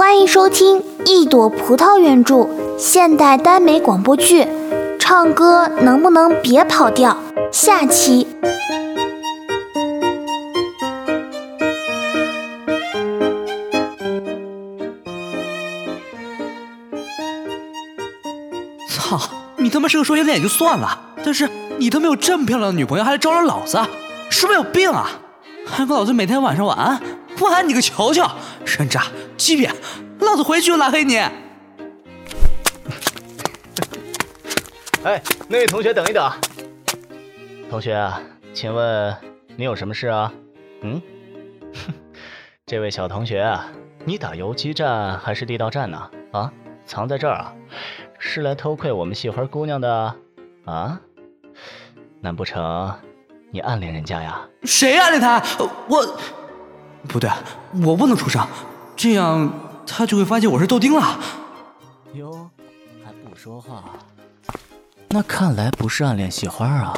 欢迎收听《一朵葡萄》原著现代耽美广播剧，唱歌能不能别跑调？下期。操！你他妈是个双性恋也就算了，但是你他妈有这么漂亮的女朋友，还来招惹老子，是不是有病啊？还跟老子每天晚上晚安，晚安你个瞧瞧！人渣，欺骗，老子回去就拉黑你！哎，那位同学等一等。同学，请问你有什么事啊？嗯？哼 这位小同学啊，你打游击战还是地道战呢？啊？藏在这儿啊？是来偷窥我们戏花姑娘的？啊？难不成你暗恋人家呀？谁暗恋他？我不对，我不能出声，这样他就会发现我是豆丁了。哟，还不说话？那看来不是暗恋系花啊。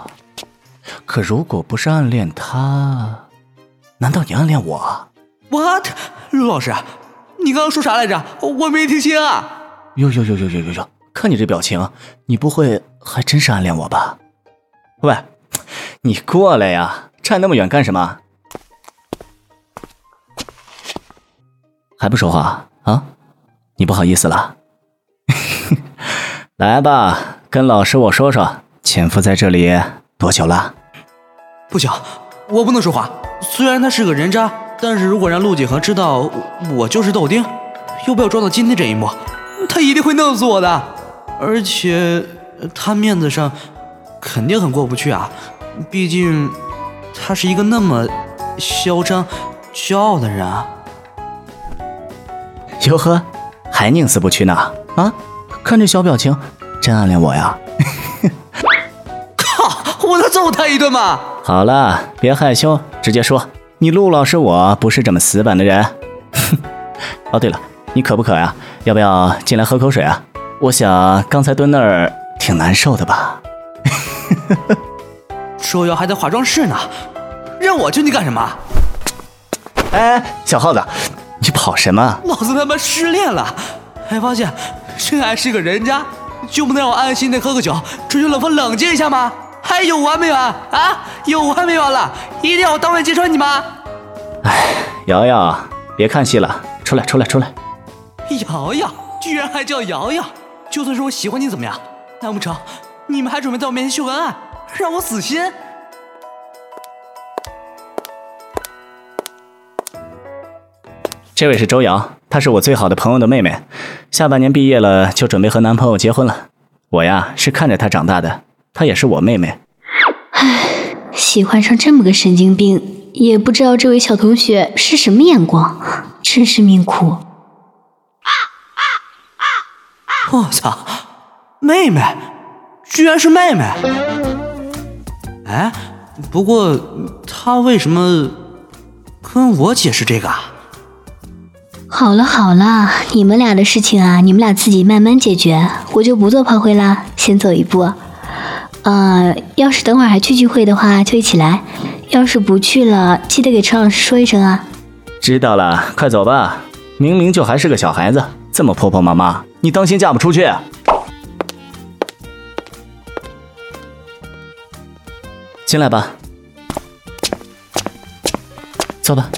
可如果不是暗恋他，难道你暗恋我？What？陆老师，你刚刚说啥来着？我没听清啊。哟哟哟哟哟哟哟！看你这表情，你不会还真是暗恋我吧？喂，你过来呀！站那么远干什么？还不说话啊？你不好意思了？来吧，跟老师我说说，潜伏在这里多久了？不行，我不能说话。虽然他是个人渣，但是如果让陆景和知道我就是豆丁，又被我撞到今天这一幕。他一定会弄死我的，而且他面子上肯定很过不去啊！毕竟他是一个那么嚣张、骄傲的人啊！哟呵，还宁死不屈呢？啊，看这小表情，真暗恋我呀？靠！我能揍他一顿吗？好了，别害羞，直接说，你陆老师我不是这么死板的人。哦，对了。你渴不渴呀？要不要进来喝口水啊？我想刚才蹲那儿挺难受的吧？周瑶还在化妆室呢，让我进去干什么？哎，小耗子，你跑什么？老子他妈失恋了，还发现真爱是个人渣，就不能让我安心的喝个酒，吹吹冷风，冷静一下吗？还有完没完啊？有完没完了？一定要我当面揭穿你吗？哎，瑶瑶，别看戏了，出来，出来，出来。瑶瑶居然还叫瑶瑶，就算是我喜欢你怎么样？难不成你们还准备在我面前秀恩爱，让我死心？这位是周瑶，她是我最好的朋友的妹妹，下半年毕业了就准备和男朋友结婚了。我呀是看着她长大的，她也是我妹妹。唉，喜欢上这么个神经病，也不知道这位小同学是什么眼光，真是命苦。我操，妹妹，居然是妹妹！哎，不过她为什么跟我解释这个？好了好了，你们俩的事情啊，你们俩自己慢慢解决，我就不做炮灰啦，先走一步。呃，要是等会儿还去聚会的话，就一起来；要是不去了，记得给陈老师说一声啊。知道了，快走吧。明明就还是个小孩子，这么婆婆妈妈。你当心嫁不出去！进来吧，走吧。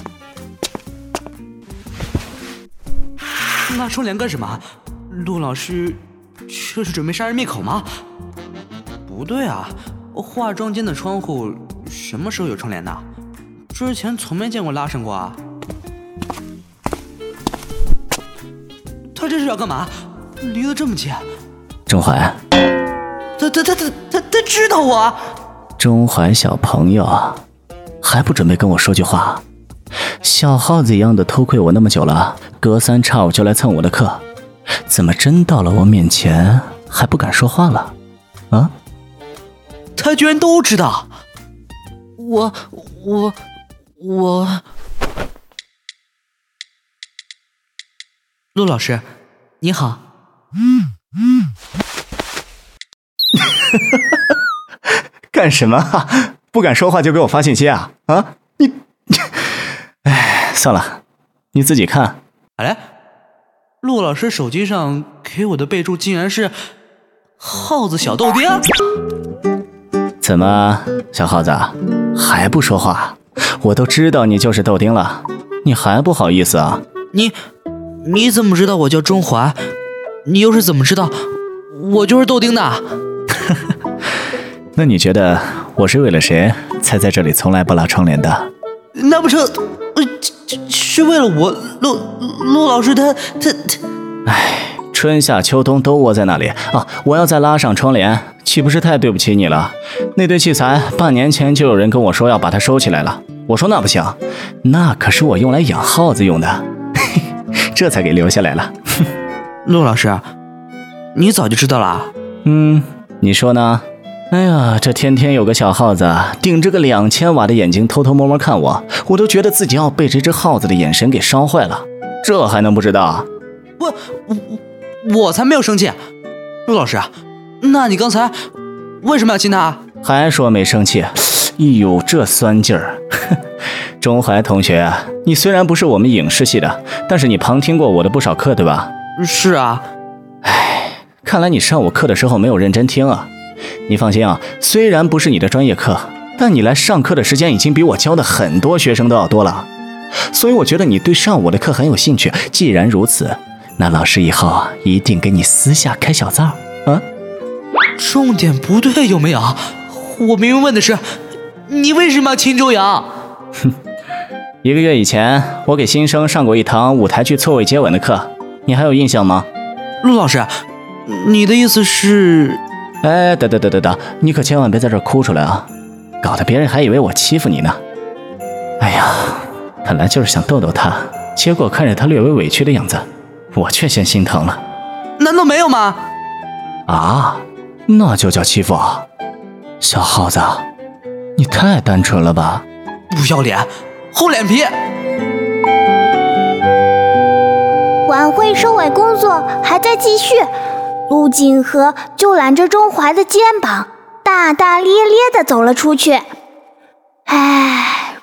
拉窗帘干什么？陆老师这是准备杀人灭口吗？不对啊，化妆间的窗户什么时候有窗帘的？之前从没见过拉上过啊。他这是要干嘛？离得这么近，钟怀，他他他他他他知道我。钟怀小朋友，还不准备跟我说句话？小耗子一样的偷窥我那么久了，隔三差五就来蹭我的课，怎么真到了我面前还不敢说话了？啊？他居然都知道！我我我，陆老师，你好。嗯嗯，干什么？不敢说话就给我发信息啊？啊，算了，你自己看。哎，陆老师手机上给我的备注竟然是“耗子小豆丁”。怎么，小耗子还不说话？我都知道你就是豆丁了，你还不好意思啊？你你怎么知道我叫中华？你又是怎么知道我就是豆丁的？那你觉得我是为了谁才在这里从来不拉窗帘的？难不成，呃，是为了我陆陆老师他他他？哎，春夏秋冬都窝在那里啊！我要再拉上窗帘，岂不是太对不起你了？那堆器材半年前就有人跟我说要把它收起来了，我说那不行，那可是我用来养耗子用的，这才给留下来了。陆老师，你早就知道了？嗯，你说呢？哎呀，这天天有个小耗子顶着个两千瓦的眼睛偷偷摸摸看我，我都觉得自己要被这只耗子的眼神给烧坏了。这还能不知道？我我我才没有生气，陆老师，那你刚才为什么要亲他？还说没生气？哎呦，这酸劲儿！钟怀同学，你虽然不是我们影视系的，但是你旁听过我的不少课，对吧？是啊。哎，看来你上我课的时候没有认真听啊。你放心啊，虽然不是你的专业课，但你来上课的时间已经比我教的很多学生都要多了，所以我觉得你对上我的课很有兴趣。既然如此，那老师以后一定给你私下开小灶啊。重点不对有没有？我明明问的是，你为什么要亲周洋？哼，一个月以前我给新生上过一堂舞台剧错位接吻的课，你还有印象吗？陆老师，你的意思是？哎，等等等等等，你可千万别在这哭出来啊，搞得别人还以为我欺负你呢。哎呀，本来就是想逗逗他，结果看着他略微委屈的样子，我却先心疼了。难道没有吗？啊，那就叫欺负啊！小耗子，你太单纯了吧！不要脸，厚脸皮！晚会收尾工作还在继续。陆锦和就揽着钟怀的肩膀，大大咧咧地走了出去。唉，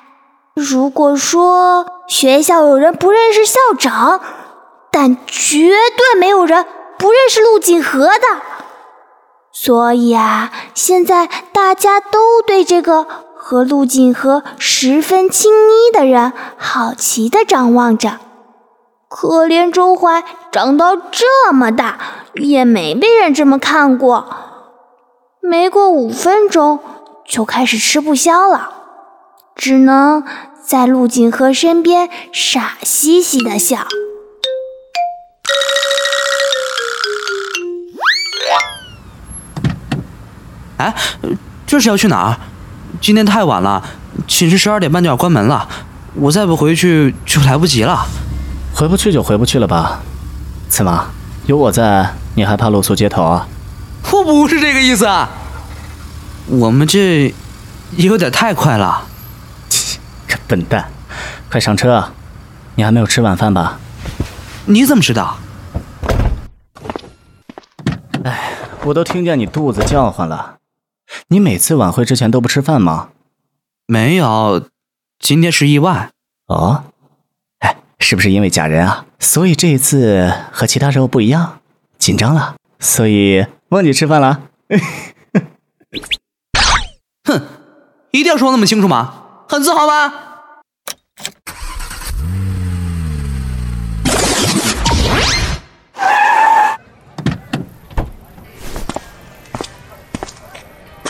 如果说学校有人不认识校长，但绝对没有人不认识陆锦和的。所以啊，现在大家都对这个和陆锦和十分亲昵的人好奇地张望着。可怜周怀长到这么大，也没被人这么看过。没过五分钟，就开始吃不消了，只能在陆锦和身边傻兮兮的笑。哎，这是要去哪儿？今天太晚了，寝室十二点半就要关门了，我再不回去就来不及了。回不去就回不去了吧，怎么有我在，你还怕露宿街头啊？我不是这个意思，我们这有点太快了。切，个笨蛋，快上车！你还没有吃晚饭吧？你怎么知道？哎，我都听见你肚子叫唤了。你每次晚会之前都不吃饭吗？没有，今天是意外。哦。是不是因为假人啊？所以这一次和其他时候不一样，紧张了，所以忘记吃饭了。哼，一定要说那么清楚吗？很自豪吗？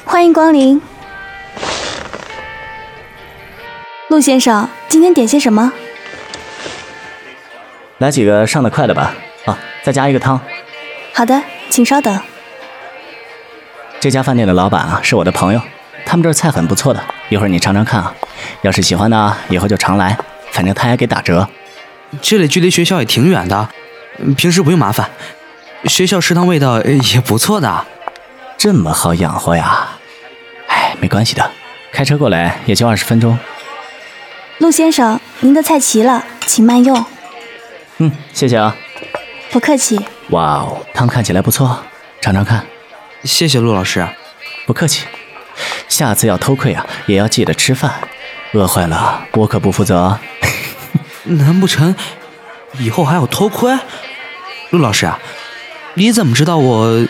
欢迎光临，陆先生，今天点些什么？来几个上的快的吧，啊，再加一个汤。好的，请稍等。这家饭店的老板啊是我的朋友，他们这儿菜很不错的，一会儿你尝尝看啊。要是喜欢呢，以后就常来，反正他也给打折。这里距离学校也挺远的，平时不用麻烦。学校食堂味道也不错的，这么好养活呀？哎，没关系的，开车过来也就二十分钟。陆先生，您的菜齐了，请慢用。嗯，谢谢啊，不客气。哇哦，汤看起来不错，尝尝看。谢谢陆老师，不客气。下次要偷窥啊，也要记得吃饭，饿坏了我可不负责。难不成以后还要偷窥？陆老师啊，你怎么知道我？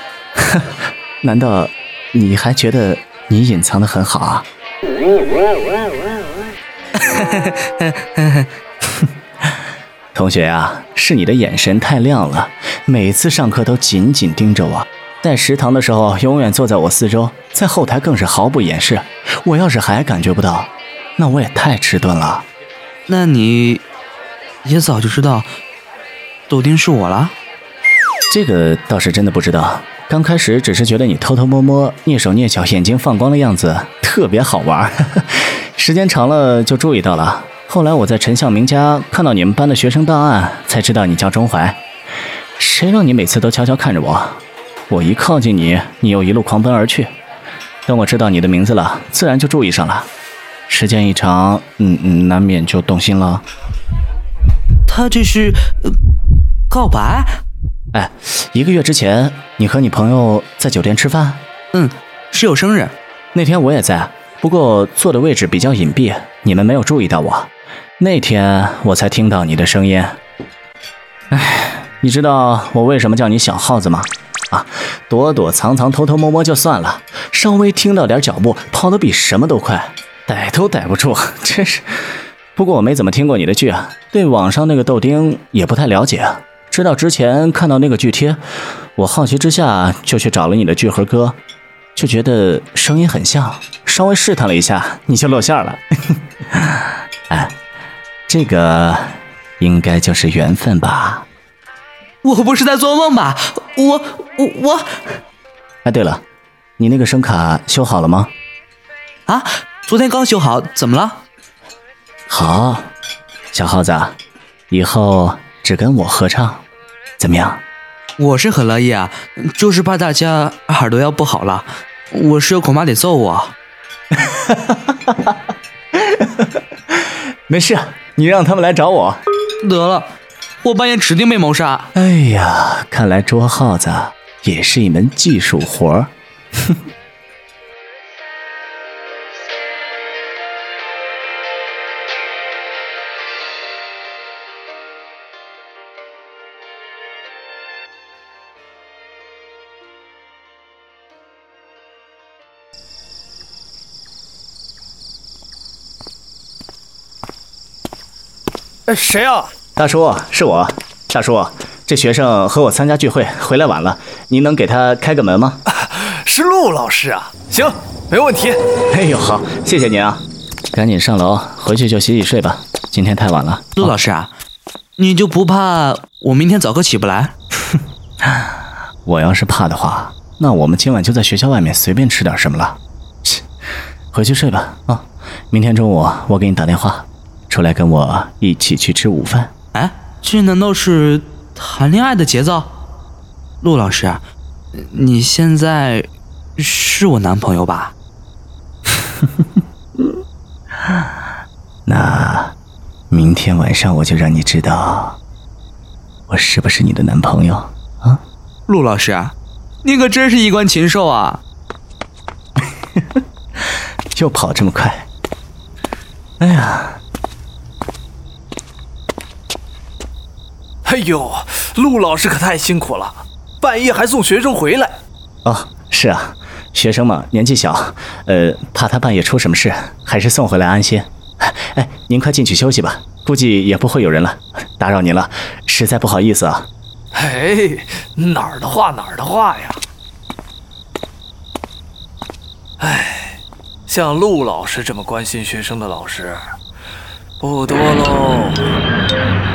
难道你还觉得你隐藏的很好啊？同学啊，是你的眼神太亮了，每次上课都紧紧盯着我，在食堂的时候永远坐在我四周，在后台更是毫不掩饰。我要是还感觉不到，那我也太迟钝了。那你也早就知道豆丁是我了？这个倒是真的不知道。刚开始只是觉得你偷偷摸摸、蹑手蹑脚、眼睛放光的样子特别好玩，时间长了就注意到了。后来我在陈向明家看到你们班的学生档案，才知道你叫钟怀。谁让你每次都悄悄看着我？我一靠近你，你又一路狂奔而去。等我知道你的名字了，自然就注意上了。时间一长，嗯嗯，难免就动心了。他这是告白？哎，一个月之前，你和你朋友在酒店吃饭？嗯，室友生日，那天我也在，不过坐的位置比较隐蔽，你们没有注意到我。那天我才听到你的声音。哎，你知道我为什么叫你小耗子吗？啊，躲躲藏藏、偷偷摸摸就算了，稍微听到点脚步，跑得比什么都快，逮都逮不住，真是。不过我没怎么听过你的剧啊，对网上那个豆丁也不太了解啊。知道之前看到那个剧贴，我好奇之下就去找了你的剧和歌，就觉得声音很像，稍微试探了一下，你就露馅了。哎。这个应该就是缘分吧？我不是在做梦吧？我我我……哎，对了，你那个声卡修好了吗？啊，昨天刚修好，怎么了？好，小耗子，以后只跟我合唱，怎么样？我是很乐意啊，就是怕大家耳朵要不好了，我室友恐怕得揍我。哈哈哈哈哈！没事。你让他们来找我，得了，我半夜指定被谋杀。哎呀，看来捉耗子也是一门技术活儿。哼。谁啊？大叔，是我。大叔，这学生和我参加聚会回来晚了，您能给他开个门吗？是陆老师啊，行，没问题。哎呦，好，谢谢您啊。赶紧上楼，回去就洗洗睡吧，今天太晚了。陆老师啊，你就不怕我明天早课起不来？我要是怕的话，那我们今晚就在学校外面随便吃点什么了。切，回去睡吧。啊，明天中午我给你打电话。出来跟我一起去吃午饭？哎，这难道是谈恋爱的节奏？陆老师，你现在是我男朋友吧？那明天晚上我就让你知道我是不是你的男朋友啊？陆老师，你可真是衣冠禽兽啊！又跑这么快？哎呀！哎呦，陆老师可太辛苦了，半夜还送学生回来。哦，是啊，学生嘛，年纪小，呃，怕他半夜出什么事，还是送回来安心。哎，您快进去休息吧，估计也不会有人了，打扰您了，实在不好意思啊。哎，哪儿的话哪儿的话呀。哎，像陆老师这么关心学生的老师，不多喽。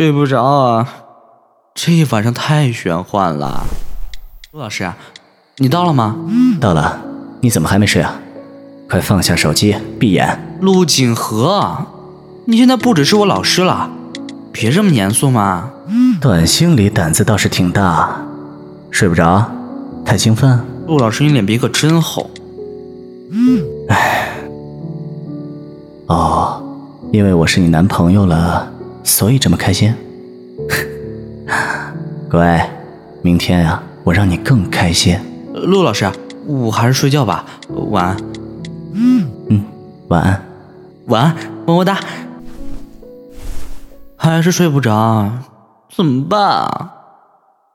睡不着啊，这一晚上太玄幻了。陆老师，你到了吗？到了。你怎么还没睡啊？快放下手机，闭眼。陆景和，你现在不只是我老师了，别这么严肃嘛。短信里胆子倒是挺大，睡不着，太兴奋。陆老师，你脸皮可真厚。唉，哦，因为我是你男朋友了。所以这么开心，乖，明天呀，我让你更开心。陆老师，我还是睡觉吧，晚安。嗯嗯，晚安，晚安，么么哒。还是睡不着，怎么办啊？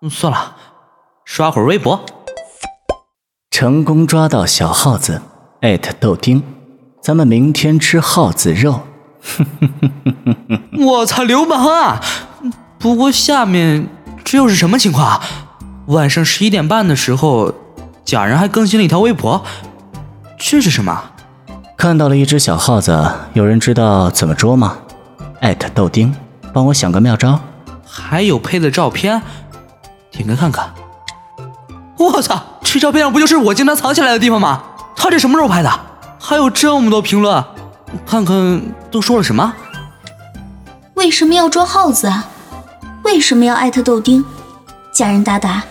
算了，刷会儿微博。成功抓到小耗子，艾特豆丁，咱们明天吃耗子肉。我操，流氓啊！不过下面这又是什么情况啊？晚上十一点半的时候，假人还更新了一条微博，这是什么？看到了一只小耗子，有人知道怎么捉吗？艾特豆丁，帮我想个妙招。还有配的照片，点开看看。我操，这照片上不就是我经常藏起来的地方吗？他这什么时候拍的？还有这么多评论，看看都说了什么？为什么要抓耗子啊？为什么要艾特豆丁？家人大大，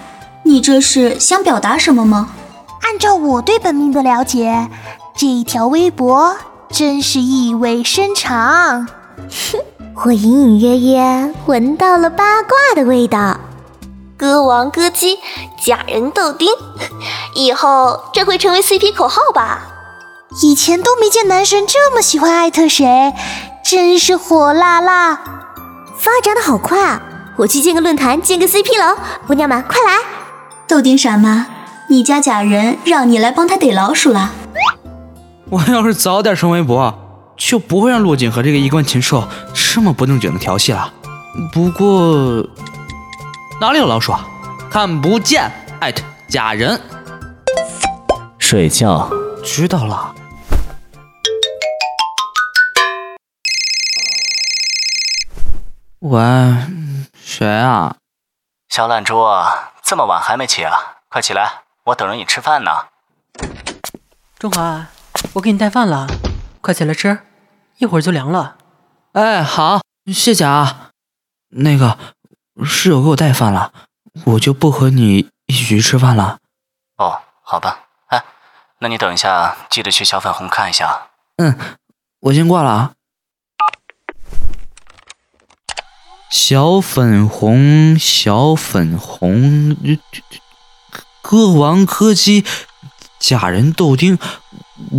你这是想表达什么吗？按照我对本命的了解，这一条微博真是意味深长。哼，我隐隐约约闻到了八卦的味道。歌王歌姬，假人豆丁，以后这会成为 CP 口号吧？以前都没见男神这么喜欢艾特谁，真是火辣辣！发展的好快啊！我去建个论坛，建个 CP 楼，姑娘们快来！豆丁傻妈，你家假人让你来帮他逮老鼠了。我要是早点升微博，就不会让洛景和这个衣冠禽兽这么不正经的调戏了。不过。哪里有老鼠啊？看不见！艾特假人。睡觉。知道了。喂，谁啊？小懒猪，这么晚还没起啊？快起来，我等着你吃饭呢。中华，我给你带饭了，快起来吃，一会儿就凉了。哎，好，谢谢啊。那个。室友给我带饭了，我就不和你一起去吃饭了。哦，好吧。哎，那你等一下，记得去小粉红看一下。嗯，我先挂了啊。小粉红，小粉红，歌王柯基，假人豆丁，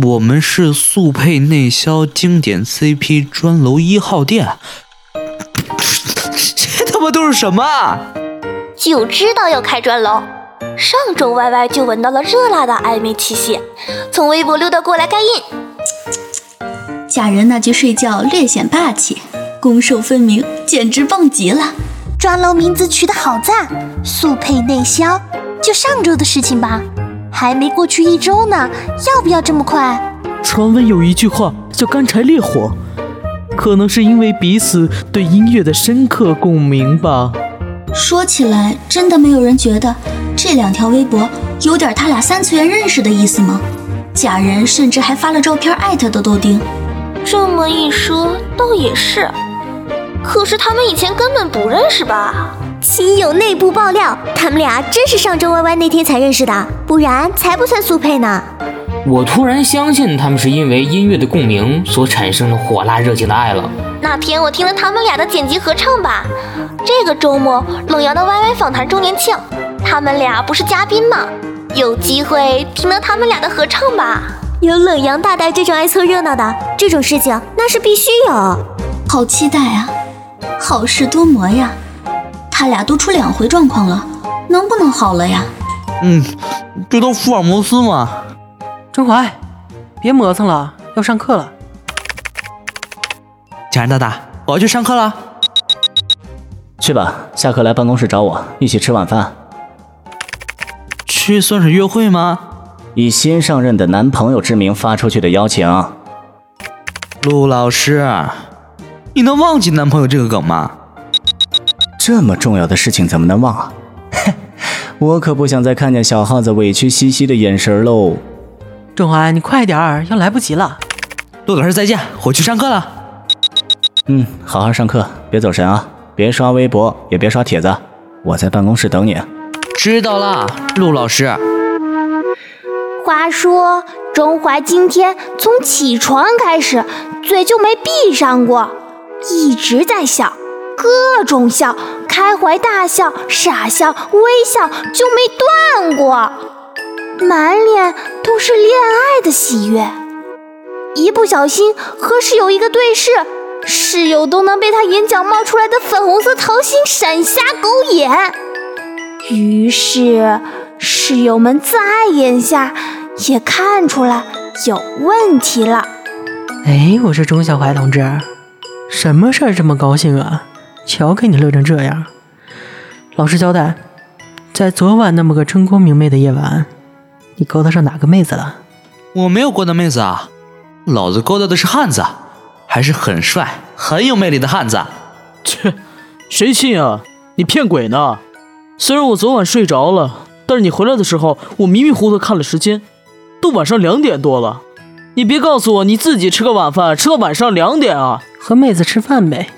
我们是速配内销经典 CP 砖楼一号店。这他妈都是什么？就知道要开砖楼。上周 Y Y 就闻到了热辣的暧昧气息，从微博溜达过来盖印。假人那句睡觉略显霸气，攻守分明，简直棒极了。抓楼名字取得好赞，速配内销，就上周的事情吧，还没过去一周呢，要不要这么快？传闻有一句话叫干柴烈火。可能是因为彼此对音乐的深刻共鸣吧。说起来，真的没有人觉得这两条微博有点他俩三次元认识的意思吗？假人甚至还发了照片艾特的豆丁。这么一说，倒也是。可是他们以前根本不认识吧？亲友内部爆料，他们俩真是上周 Y Y 那天才认识的，不然才不算速配呢。我突然相信他们是因为音乐的共鸣所产生的火辣热情的爱了。那天我听了他们俩的剪辑合唱吧。这个周末冷阳的 YY 访谈周年庆，他们俩不是嘉宾吗？有机会听到他们俩的合唱吧。有冷阳大大这种爱凑热闹的，这种事情那是必须有。好期待啊！好事多磨呀。他俩都出两回状况了，能不能好了呀？嗯，这都福尔摩斯嘛。钟怀，别磨蹭了，要上课了。贾然大大，我要去上课了。去吧，下课来办公室找我，一起吃晚饭。这算是约会吗？以新上任的男朋友之名发出去的邀请。陆老师，你能忘记男朋友这个梗吗？这么重要的事情怎么能忘啊？哼，我可不想再看见小耗子委屈兮兮的眼神喽。钟怀，你快点儿，要来不及了。陆老师再见，我去上课了。嗯，好好上课，别走神啊，别刷微博，也别刷帖子，我在办公室等你。知道了，陆老师。话说，钟怀今天从起床开始，嘴就没闭上过，一直在笑，各种笑，开怀大笑、傻笑、微笑，就没断过。满脸都是恋爱的喜悦，一不小心和室友一个对视，室友都能被他眼角冒出来的粉红色桃心闪瞎狗眼。于是，室友们再眼下也看出来有问题了。哎，我说钟小怀同志，什么事儿这么高兴啊？瞧给你乐成这样。老实交代，在昨晚那么个春光明媚的夜晚，你勾搭上哪个妹子了？我没有勾搭妹子啊，老子勾搭的是汉子，还是很帅、很有魅力的汉子。切，谁信啊？你骗鬼呢！虽然我昨晚睡着了，但是你回来的时候，我迷迷糊糊看了时间，都晚上两点多了。你别告诉我你自己吃个晚饭，吃到晚上两点啊？和妹子吃饭呗。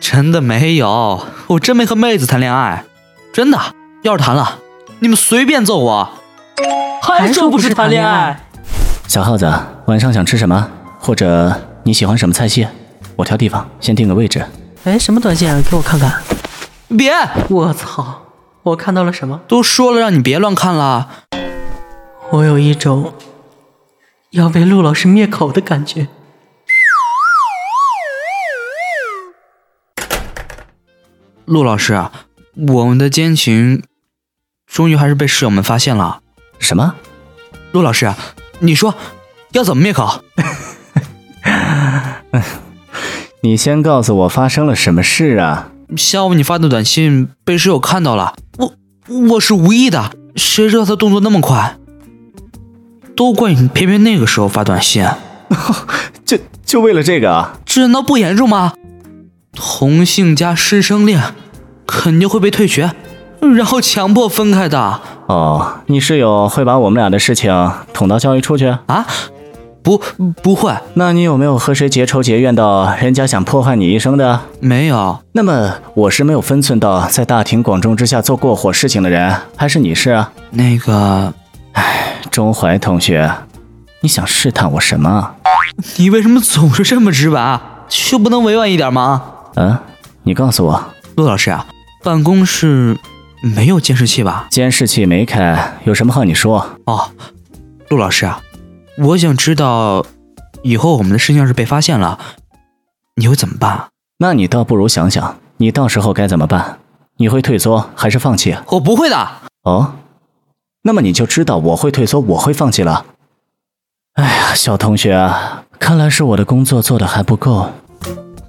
真的没有，我真没和妹子谈恋爱，真的。要是谈了，你们随便揍我。还说不是谈恋爱？小耗子，晚上想吃什么？或者你喜欢什么菜系？我挑地方，先定个位置。哎，什么短信啊？给我看看。别！我操！我看到了什么？都说了让你别乱看了。我有一种要被陆老师灭口的感觉。陆老师，我们的奸情终于还是被室友们发现了。什么？陆老师，你说要怎么灭口？你先告诉我发生了什么事啊？下午你发的短信被室友看到了，我我是无意的，谁知道他动作那么快？都怪你偏偏那个时候发短信，就就为了这个啊？这难道不严重吗？同性加师生恋，肯定会被退学，然后强迫分开的。哦，你室友会把我们俩的事情捅到教育处去啊？不，不会。那你有没有和谁结仇结怨到人家想破坏你一生的？没有。那么我是没有分寸到在大庭广众之下做过火事情的人，还是你是啊？那个，唉，钟怀同学，你想试探我什么？你为什么总是这么直白？就不能委婉一点吗？嗯，你告诉我，陆老师啊，办公室没有监视器吧？监视器没开，有什么话你说。哦，陆老师啊，我想知道，以后我们的事情要是被发现了，你会怎么办？那你倒不如想想，你到时候该怎么办？你会退缩还是放弃？我不会的。哦，那么你就知道我会退缩，我会放弃了。哎呀，小同学啊，看来是我的工作做的还不够。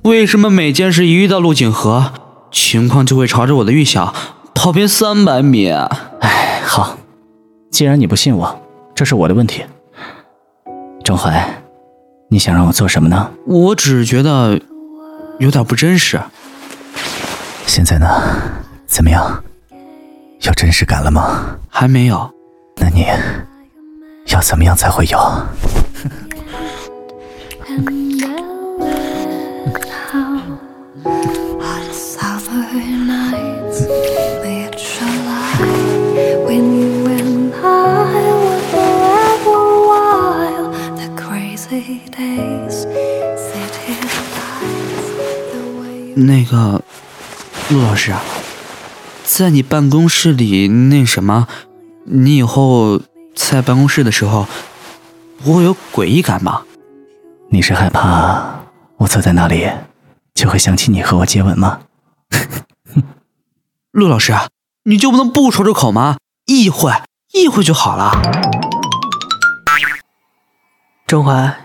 为什么每件事一遇到陆景和，情况就会朝着我的预想跑偏三百米？哎，好，既然你不信我，这是我的问题。钟怀，你想让我做什么呢？我只是觉得有点不真实。现在呢？怎么样？有真实感了吗？还没有。那你要怎么样才会有？那个陆老师啊，在你办公室里那什么，你以后在办公室的时候不会有诡异感吗？你是害怕我坐在那里就会想起你和我接吻吗？陆老师，你就不能不说出口吗？意会，意会就好了。钟怀，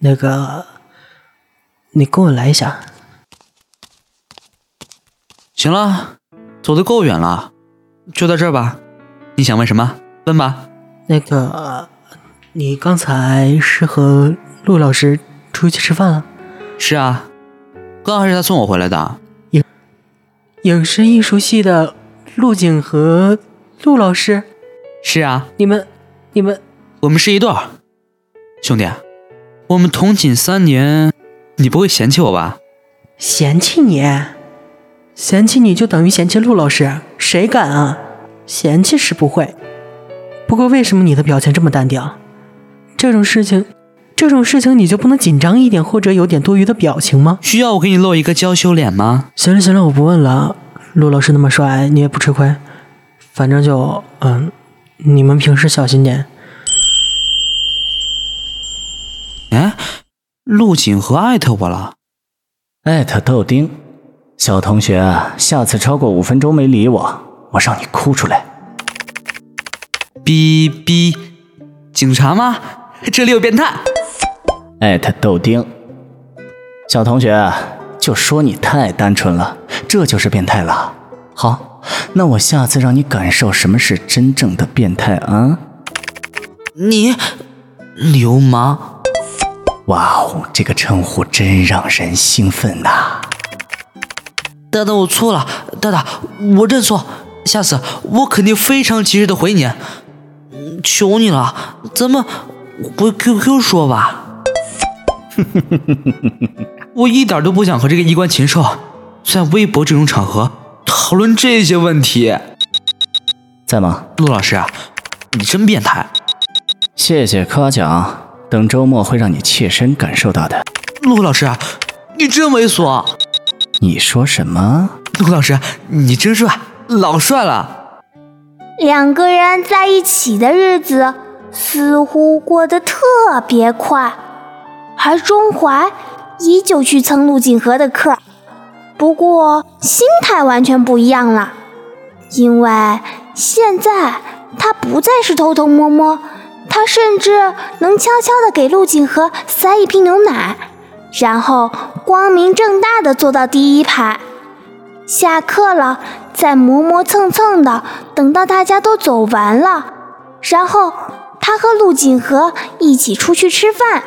那个，你跟我来一下。行了，走的够远了，就在这儿吧。你想问什么？问吧。那个，你刚才是和陆老师出去吃饭了？是啊，刚还是他送我回来的。影影视艺术系的陆景和陆老师？是啊。你们，你们，我们是一对儿。兄弟，我们同寝三年，你不会嫌弃我吧？嫌弃你？嫌弃你就等于嫌弃陆老师，谁敢啊？嫌弃是不会，不过为什么你的表情这么淡定？这种事情，这种事情你就不能紧张一点，或者有点多余的表情吗？需要我给你露一个娇羞脸吗？行了行了，我不问了。陆老师那么帅，你也不吃亏。反正就嗯，你们平时小心点。哎，陆景和艾特我了。艾特豆丁，小同学，下次超过五分钟没理我，我让你哭出来。哔哔，警察吗？这里有变态。艾特豆丁，小同学，就说你太单纯了，这就是变态了。好，那我下次让你感受什么是真正的变态啊！你，流氓！哇哦，这个称呼真让人兴奋呐！大大，我错了，大大，我认错，下次我肯定非常及时的回你。求你了，咱们回 QQ 说吧。我一点都不想和这个衣冠禽兽在微博这种场合讨论这些问题。在吗，陆老师？你真变态！谢谢夸奖，等周末会让你切身感受到的。陆老师，你真猥琐！你说什么？陆老师，你真帅，老帅了。两个人在一起的日子似乎过得特别快，而钟怀依旧去蹭陆景和的课，不过心态完全不一样了，因为现在他不再是偷偷摸摸。他甚至能悄悄地给陆景和塞一瓶牛奶，然后光明正大地坐到第一排。下课了，再磨磨蹭蹭的等到大家都走完了，然后他和陆锦河一起出去吃饭。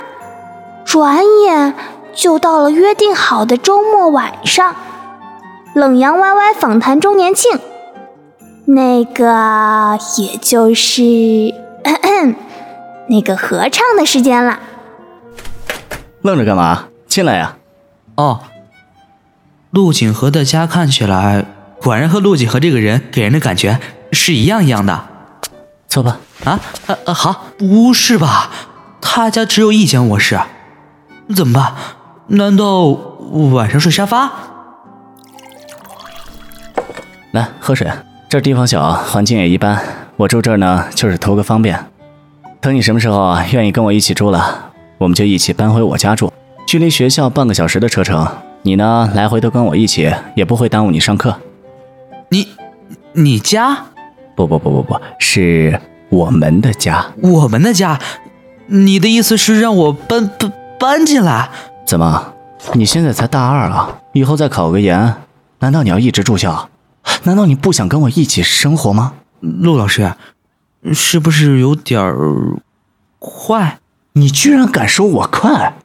转眼就到了约定好的周末晚上，冷阳歪歪访谈周年庆，那个也就是咳咳。那个合唱的时间了，愣着干嘛？进来呀！哦，陆景和的家看起来果然和陆景和这个人给人的感觉是一样一样的。坐吧。啊啊好，不是吧？他家只有一间卧室，怎么办？难道晚上睡沙发？来喝水，这地方小，环境也一般。我住这儿呢，就是图个方便。等你什么时候啊愿意跟我一起住了，我们就一起搬回我家住，距离学校半个小时的车程。你呢，来回都跟我一起，也不会耽误你上课。你，你家？不不不不不是我们的家。我们的家？你的意思是让我搬搬搬进来？怎么？你现在才大二啊，以后再考个研，难道你要一直住校？难道你不想跟我一起生活吗？陆老师。是不是有点儿快？你居然敢说我快！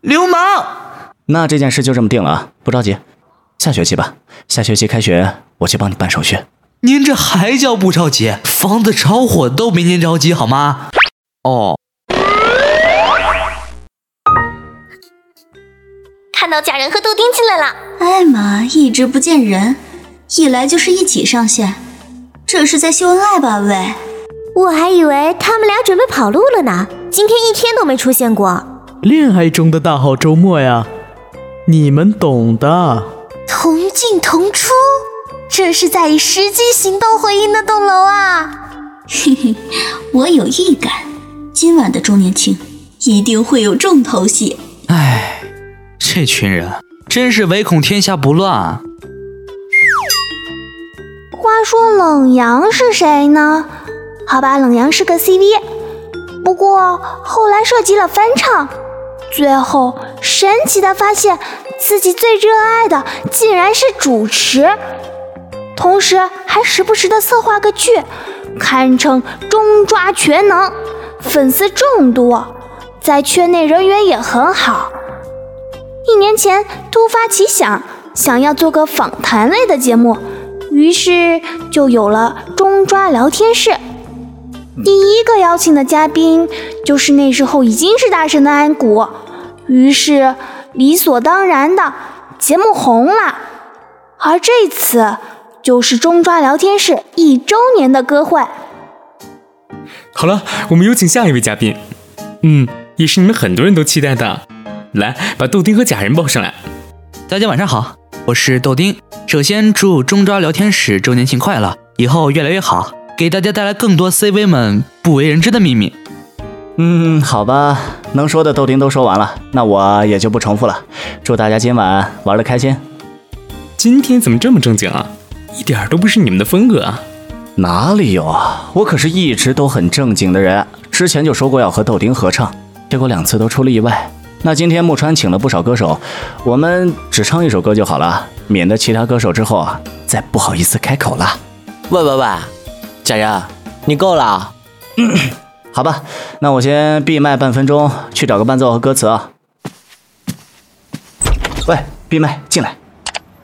流氓！那这件事就这么定了啊！不着急，下学期吧。下学期开学，我去帮你办手续。您这还叫不着急？房子着火都没您着急好吗？哦。看到假人和豆丁进来了。艾玛一直不见人，一来就是一起上线。这是在秀恩爱吧，喂！我还以为他们俩准备跑路了呢，今天一天都没出现过。恋爱中的大好周末呀，你们懂的。同进同出，这是在以实际行动回应那栋楼啊！嘿嘿，我有预感，今晚的周年庆一定会有重头戏。唉，这群人真是唯恐天下不乱。话说冷阳是谁呢？好吧，冷阳是个 CV，不过后来涉及了翻唱，最后神奇的发现自己最热爱的竟然是主持，同时还时不时的策划个剧，堪称中抓全能，粉丝众多，在圈内人缘也很好。一年前突发奇想，想要做个访谈类的节目。于是就有了中抓聊天室。第一个邀请的嘉宾就是那时候已经是大神的安谷，于是理所当然的节目红了。而这次就是中抓聊天室一周年的歌会。好了，我们有请下一位嘉宾。嗯，也是你们很多人都期待的。来，把豆丁和假人抱上来。大家晚上好。我是豆丁，首先祝中抓聊天室周年庆快乐，以后越来越好，给大家带来更多 CV 们不为人知的秘密。嗯，好吧，能说的豆丁都说完了，那我也就不重复了。祝大家今晚玩的开心。今天怎么这么正经啊？一点都不是你们的风格啊！哪里有啊？我可是一直都很正经的人，之前就说过要和豆丁合唱，结果两次都出了意外。那今天木川请了不少歌手，我们只唱一首歌就好了，免得其他歌手之后啊再不好意思开口了。喂喂喂，假人，你够了。好吧，那我先闭麦半分钟，去找个伴奏和歌词啊。喂，闭麦进来，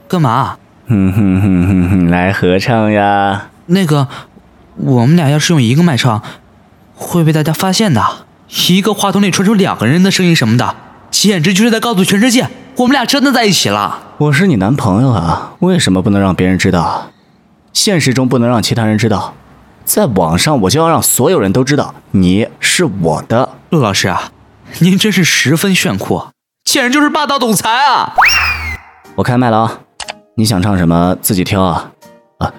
干嘛？哼哼哼哼哼，来合唱呀。那个，我们俩要是用一个麦唱，会被大家发现的。一个话筒里传出两个人的声音什么的，简直就是在告诉全世界，我们俩真的在一起了。我是你男朋友啊，为什么不能让别人知道？现实中不能让其他人知道。在网上，我就要让所有人都知道你是我的陆老师啊！您真是十分炫酷，简直就是霸道总裁啊！我开麦了啊！你想唱什么自己挑啊！啊，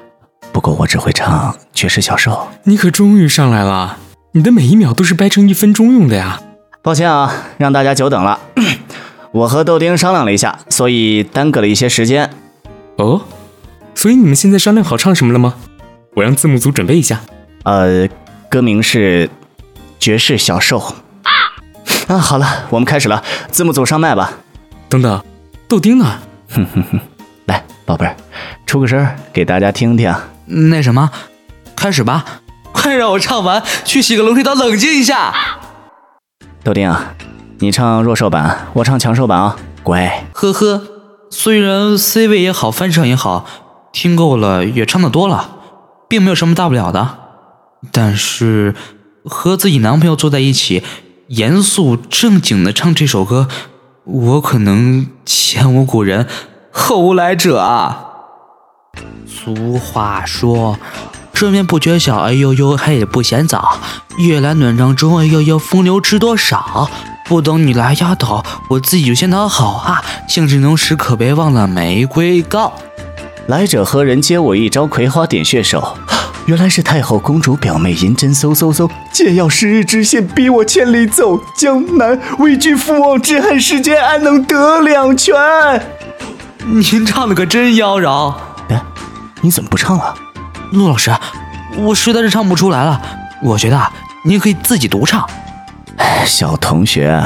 不过我只会唱《绝世小兽》。你可终于上来了，你的每一秒都是掰成一分钟用的呀！抱歉啊，让大家久等了。我和豆丁商量了一下，所以耽搁了一些时间。哦，所以你们现在商量好唱什么了吗？我让字幕组准备一下。呃，歌名是《绝世小兽》。啊，好了，我们开始了。字幕组上麦吧。等等，豆丁呢？哼哼哼，来，宝贝儿，出个声给大家听听。那什么，开始吧。快让我唱完，去洗个冷水澡，冷静一下。豆丁啊，你唱弱兽版，我唱强兽版啊。乖。呵呵，虽然 C 位也好，翻唱也好，听够了也唱的多了。并没有什么大不了的，但是和自己男朋友坐在一起，严肃正经的唱这首歌，我可能前无古人后无来者啊。俗话说，春眠不觉晓，哎呦呦，黑也不嫌早。夜来暖帐中，哎呦呦，风流知多少。不等你来压倒，我自己就先躺好啊。兴致浓时，可别忘了玫瑰糕。来者何人？接我一招葵花点穴手。原来是太后公主表妹银针嗖嗖嗖，借药十日之限，逼我千里走江南。畏惧父王之恨，世间安能得两全？您唱的可真妖娆。哎，你怎么不唱了？陆老师，我实在是唱不出来了。我觉得您可以自己独唱。哎小同学，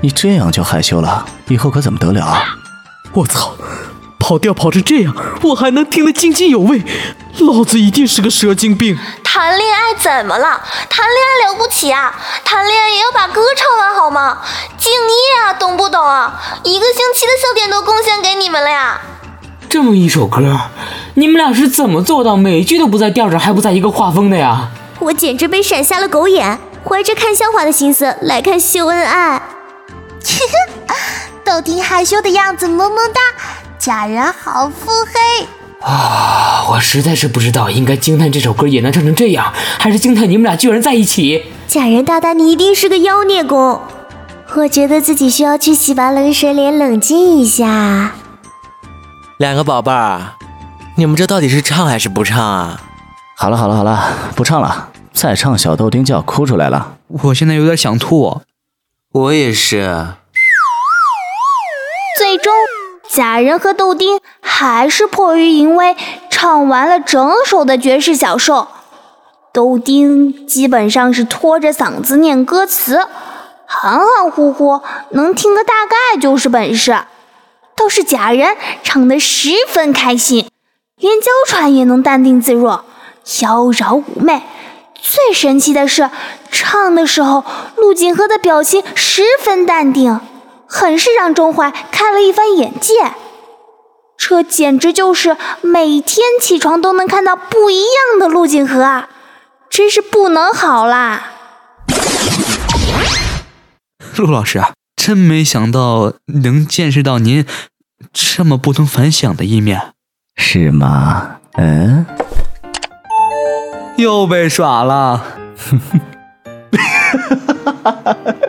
你这样就害羞了，以后可怎么得了？我操！跑调跑成这样，我还能听得津津有味？老子一定是个蛇精病！谈恋爱怎么了？谈恋爱了不起啊？谈恋爱也要把歌唱完好吗？敬业啊，懂不懂啊？一个星期的笑点都贡献给你们了呀！这么一首歌，你们俩是怎么做到每句都不在调上，还不在一个画风的呀？我简直被闪瞎了狗眼，怀着看笑话的心思来看秀恩爱。豆丁害羞的样子，萌萌哒。假人好腹黑啊！我实在是不知道应该惊叹这首歌也能唱成这样，还是惊叹你们俩居然在一起。假人大大，你一定是个妖孽公。我觉得自己需要去洗把冷水脸，冷静一下。两个宝贝儿，你们这到底是唱还是不唱啊？好了好了好了，不唱了，再唱小豆丁就要哭出来了。我现在有点想吐。我也是。最终。假人和豆丁还是迫于淫威，唱完了整首的绝世小兽。豆丁基本上是拖着嗓子念歌词，含含糊糊，能听个大概就是本事。倒是假人唱得十分开心，连娇喘也能淡定自若，妖娆妩媚。最神奇的是，唱的时候陆锦和的表情十分淡定。很是让钟怀开了一番眼界，这简直就是每天起床都能看到不一样的陆景河啊！真是不能好啦！陆老师，真没想到能见识到您这么不同凡响的一面，是吗？嗯，又被耍了。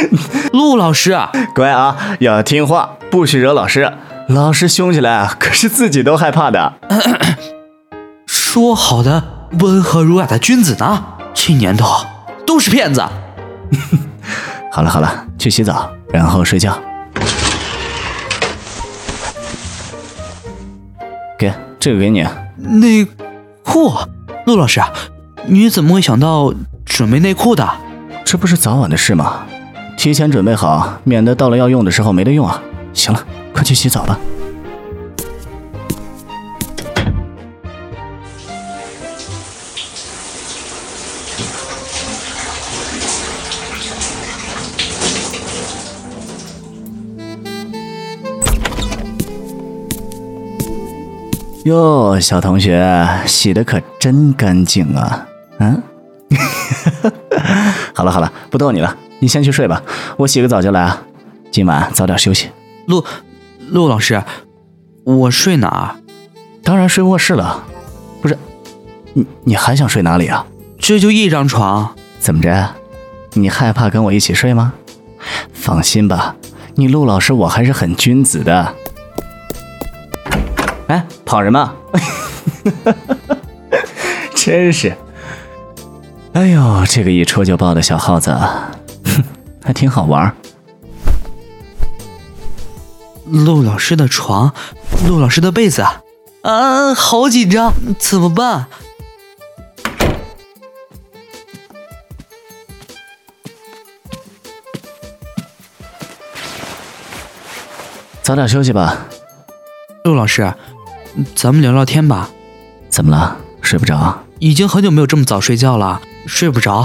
陆老师，乖啊，要听话，不许惹老师。老师凶起来，可是自己都害怕的。说好的温和儒雅的君子呢？这年头都是骗子。好了好了，去洗澡，然后睡觉。给这个给你。内裤，陆老师，你怎么会想到准备内裤的？这不是早晚的事吗？提前准备好，免得到了要用的时候没得用啊。行了，快去洗澡吧。哟，小同学，洗的可真干净啊！嗯，好了好了，不逗你了，你先去睡吧，我洗个澡就来啊。今晚早点休息。陆陆老师，我睡哪儿？当然睡卧室了。不是，你你还想睡哪里啊？这就一张床，怎么着？你害怕跟我一起睡吗？放心吧，你陆老师我还是很君子的。哎，跑什么？真是！哎呦，这个一戳就爆的小耗子，哼，还挺好玩。陆老师的床，陆老师的被子，啊，好紧张，怎么办？早点休息吧，陆老师。咱们聊聊天吧。怎么了？睡不着？已经很久没有这么早睡觉了，睡不着，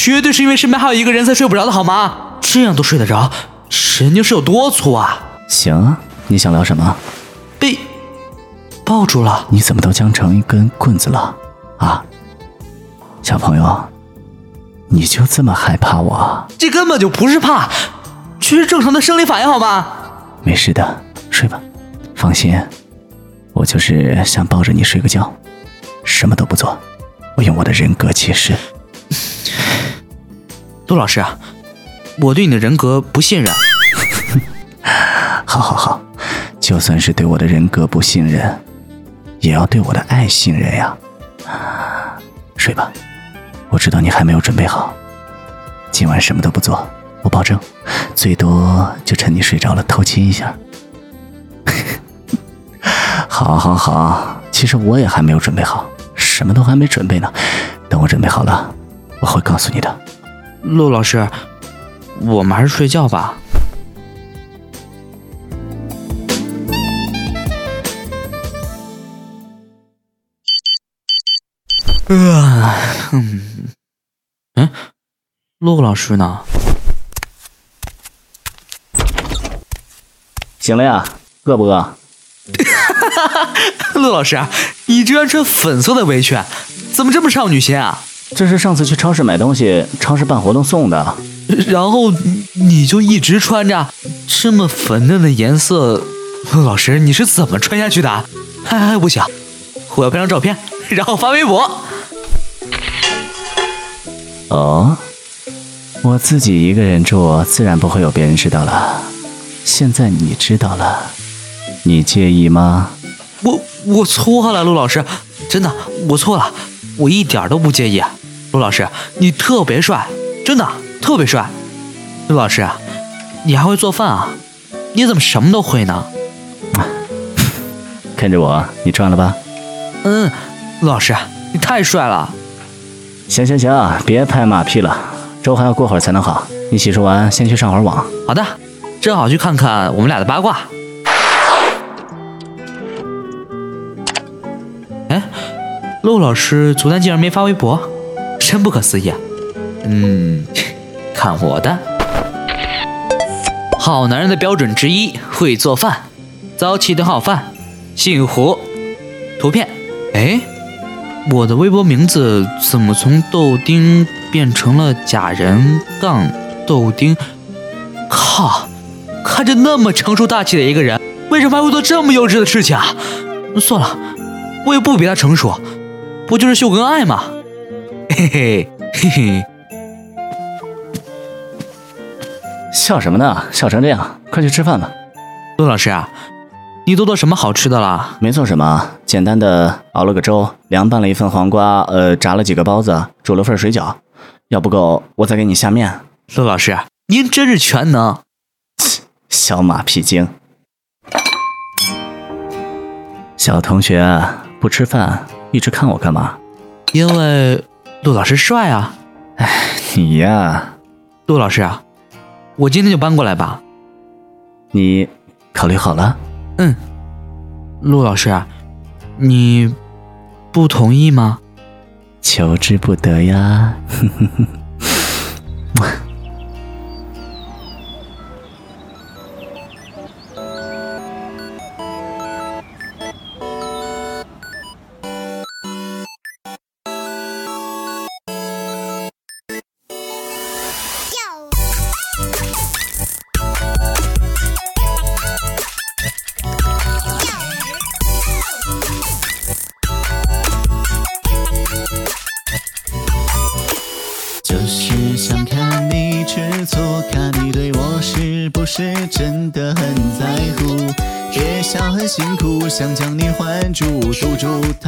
绝对是因为身边还有一个人才睡不着的好吗？这样都睡得着，神经是有多粗啊？行，你想聊什么？被抱住了？你怎么都僵成一根棍子了？啊，小朋友，你就这么害怕我？这根本就不是怕，这是正常的生理反应好吗？没事的，睡吧，放心。我就是想抱着你睡个觉，什么都不做，我用我的人格起誓。陆老师啊，我对你的人格不信任。好好好，就算是对我的人格不信任，也要对我的爱信任呀。睡吧，我知道你还没有准备好。今晚什么都不做，我保证，最多就趁你睡着了偷亲一下。好，好，好！其实我也还没有准备好，什么都还没准备呢。等我准备好了，我会告诉你的。陆老师，我们还是睡觉吧。啊，嗯，嗯，陆老师呢？醒了呀？饿不饿？陆老师，你居然穿粉色的围裙，怎么这么少女心啊？这是上次去超市买东西，超市办活动送的。然后你就一直穿着这么粉嫩的颜色，陆老师，你是怎么穿下去的？哎，不行，我要拍张照片，然后发微博。哦，我自己一个人住，自然不会有别人知道了。现在你知道了，你介意吗？我我错了，陆老师，真的我错了，我一点都不介意。陆老师，你特别帅，真的特别帅。陆老师，你还会做饭啊？你怎么什么都会呢？看着我，你赚了吧？嗯，陆老师，你太帅了。行行行，别拍马屁了，粥还要过会儿才能好。你洗漱完先去上会儿网。好的，正好去看看我们俩的八卦。陆老师昨天竟然没发微博，真不可思议啊。嗯，看我的，好男人的标准之一会做饭，早起等好饭，姓胡。图片，哎，我的微博名字怎么从豆丁变成了假人杠豆丁？靠，看着那么成熟大气的一个人，为什么还会做这么幼稚的事情啊？算了，我也不比他成熟。不就是秀恩爱吗？嘿嘿嘿嘿，笑什么呢？笑成这样，快去吃饭吧。陆老师啊，你都做什么好吃的了？没做什么，简单的熬了个粥，凉拌了一份黄瓜，呃，炸了几个包子，煮了份水饺。要不够，我再给你下面。陆老师，您真是全能。小马屁精。小同学啊，不吃饭，一直看我干嘛？因为陆老师帅啊。哎，你呀，陆老师啊，我今天就搬过来吧。你考虑好了？嗯。陆老师，你不同意吗？求之不得呀。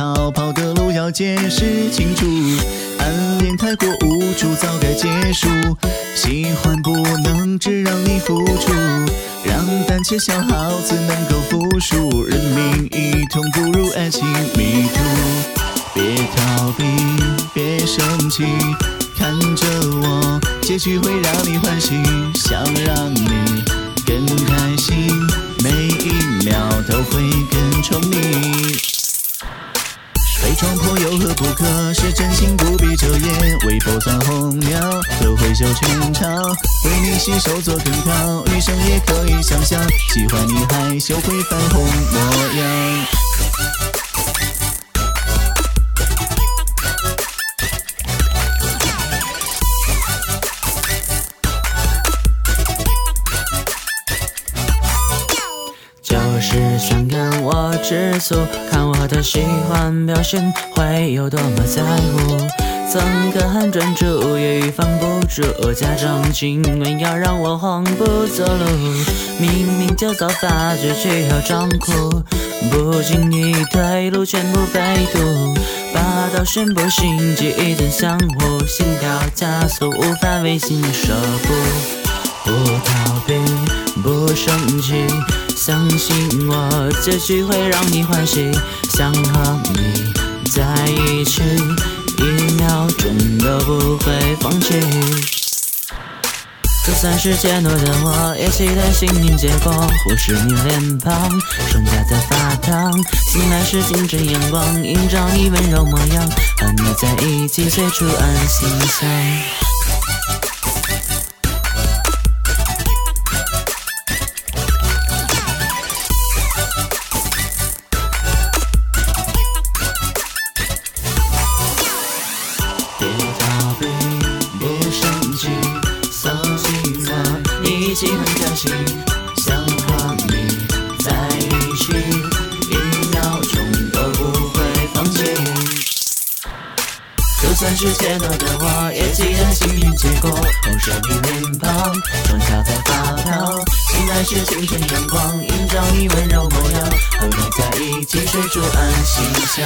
逃跑的路要解释清楚。暗恋太过无助，早该结束。喜欢不能只让你付出，让胆怯小耗子能够服输。人命一痛，不如爱情迷途。别逃避，别生气。看着我，结局会让你欢喜，想让你更开心，每一秒都会更宠你。被撞破有何不可？是真心不必遮掩，微博钻红娘，都会秀全场，为你洗手做羹汤，余生也可以想象，喜欢你害羞会泛红模样。就是想看我吃醋，我的喜欢表现会有多么在乎。怎可很专注，也预防不住，假装亲吻要让我慌不择路。明明就早发觉，却要装酷，不经意退路全部被堵。霸道宣布心机一阵相互，心跳加速，无法违心守护。相信我，结局会让你欢喜。想和你在一起，一秒钟都不会放弃。就算是怯懦的我，也期待幸运结果。忽视你脸庞，双颊在发烫。醒来时清晨阳光映照你温柔模样，和你在一起随处安心香。在你脸庞，双颊在发烫。醒来时清晨阳光映照你温柔模样，和你在一起睡出安心香。